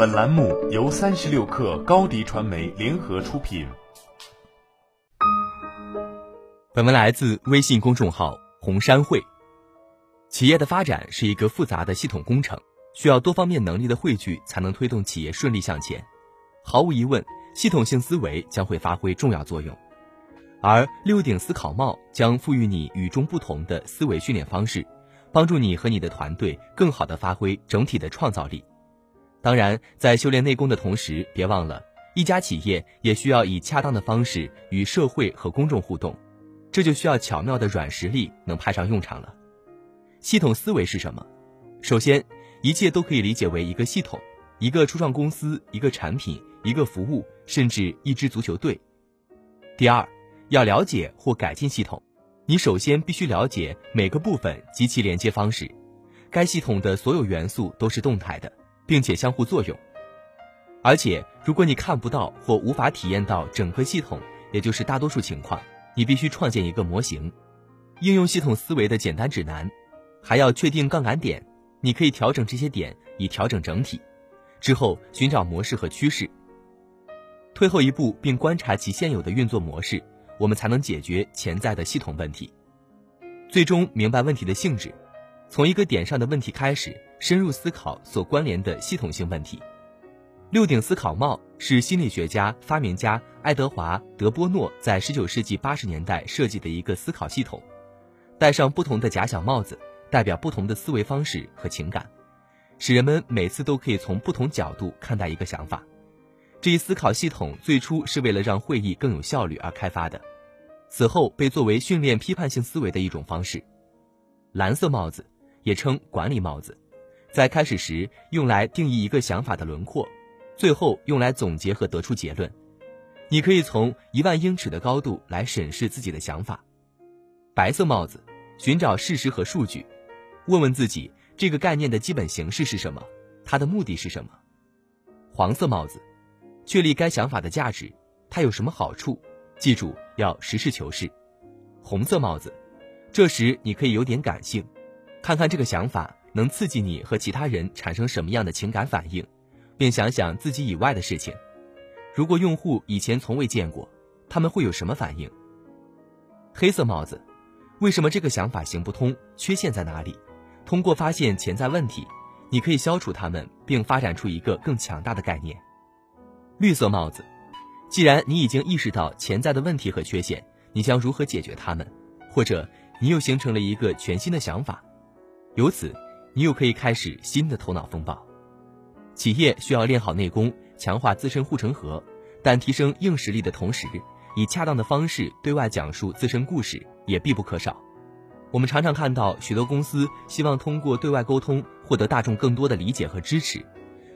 本栏目由三十六氪高低传媒联合出品。本文来自微信公众号红山会。企业的发展是一个复杂的系统工程，需要多方面能力的汇聚，才能推动企业顺利向前。毫无疑问，系统性思维将会发挥重要作用。而六顶思考帽将赋予你与众不同的思维训练方式，帮助你和你的团队更好地发挥整体的创造力。当然，在修炼内功的同时，别忘了，一家企业也需要以恰当的方式与社会和公众互动，这就需要巧妙的软实力能派上用场了。系统思维是什么？首先，一切都可以理解为一个系统，一个初创公司，一个产品，一个服务，甚至一支足球队。第二，要了解或改进系统，你首先必须了解每个部分及其连接方式。该系统的所有元素都是动态的，并且相互作用。而且，如果你看不到或无法体验到整个系统，也就是大多数情况，你必须创建一个模型，应用系统思维的简单指南，还要确定杠杆点。你可以调整这些点，以调整整体。之后寻找模式和趋势，退后一步，并观察其现有的运作模式。我们才能解决潜在的系统问题，最终明白问题的性质，从一个点上的问题开始，深入思考所关联的系统性问题。六顶思考帽是心理学家、发明家爱德华·德波诺在19世纪80年代设计的一个思考系统。戴上不同的假想帽子，代表不同的思维方式和情感，使人们每次都可以从不同角度看待一个想法。这一思考系统最初是为了让会议更有效率而开发的。此后被作为训练批判性思维的一种方式。蓝色帽子也称管理帽子，在开始时用来定义一个想法的轮廓，最后用来总结和得出结论。你可以从一万英尺的高度来审视自己的想法。白色帽子寻找事实和数据，问问自己这个概念的基本形式是什么，它的目的是什么。黄色帽子确立该想法的价值，它有什么好处。记住要实事求是，红色帽子，这时你可以有点感性，看看这个想法能刺激你和其他人产生什么样的情感反应，并想想自己以外的事情。如果用户以前从未见过，他们会有什么反应？黑色帽子，为什么这个想法行不通？缺陷在哪里？通过发现潜在问题，你可以消除它们，并发展出一个更强大的概念。绿色帽子。既然你已经意识到潜在的问题和缺陷，你将如何解决它们？或者你又形成了一个全新的想法，由此你又可以开始新的头脑风暴。企业需要练好内功，强化自身护城河，但提升硬实力的同时，以恰当的方式对外讲述自身故事也必不可少。我们常常看到许多公司希望通过对外沟通获得大众更多的理解和支持，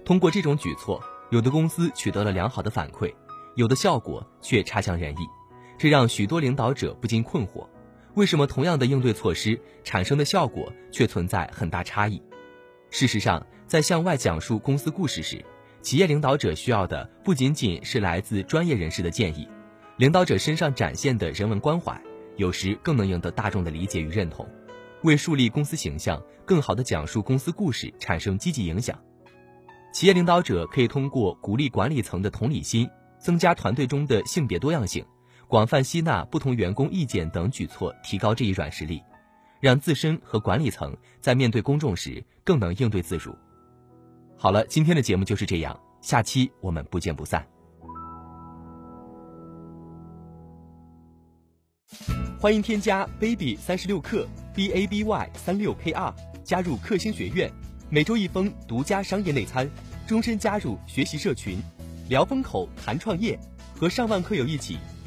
通过这种举措，有的公司取得了良好的反馈。有的效果却差强人意，这让许多领导者不禁困惑：为什么同样的应对措施产生的效果却存在很大差异？事实上，在向外讲述公司故事时，企业领导者需要的不仅仅是来自专业人士的建议，领导者身上展现的人文关怀，有时更能赢得大众的理解与认同，为树立公司形象、更好地讲述公司故事产生积极影响。企业领导者可以通过鼓励管理层的同理心。增加团队中的性别多样性，广泛吸纳不同员工意见等举措，提高这一软实力，让自身和管理层在面对公众时更能应对自如。好了，今天的节目就是这样，下期我们不见不散。欢迎添加 baby 三十六克 b a b y 三六 k r 加入克星学院，每周一封独家商业内参，终身加入学习社群。聊风口，谈创业，和上万课友一起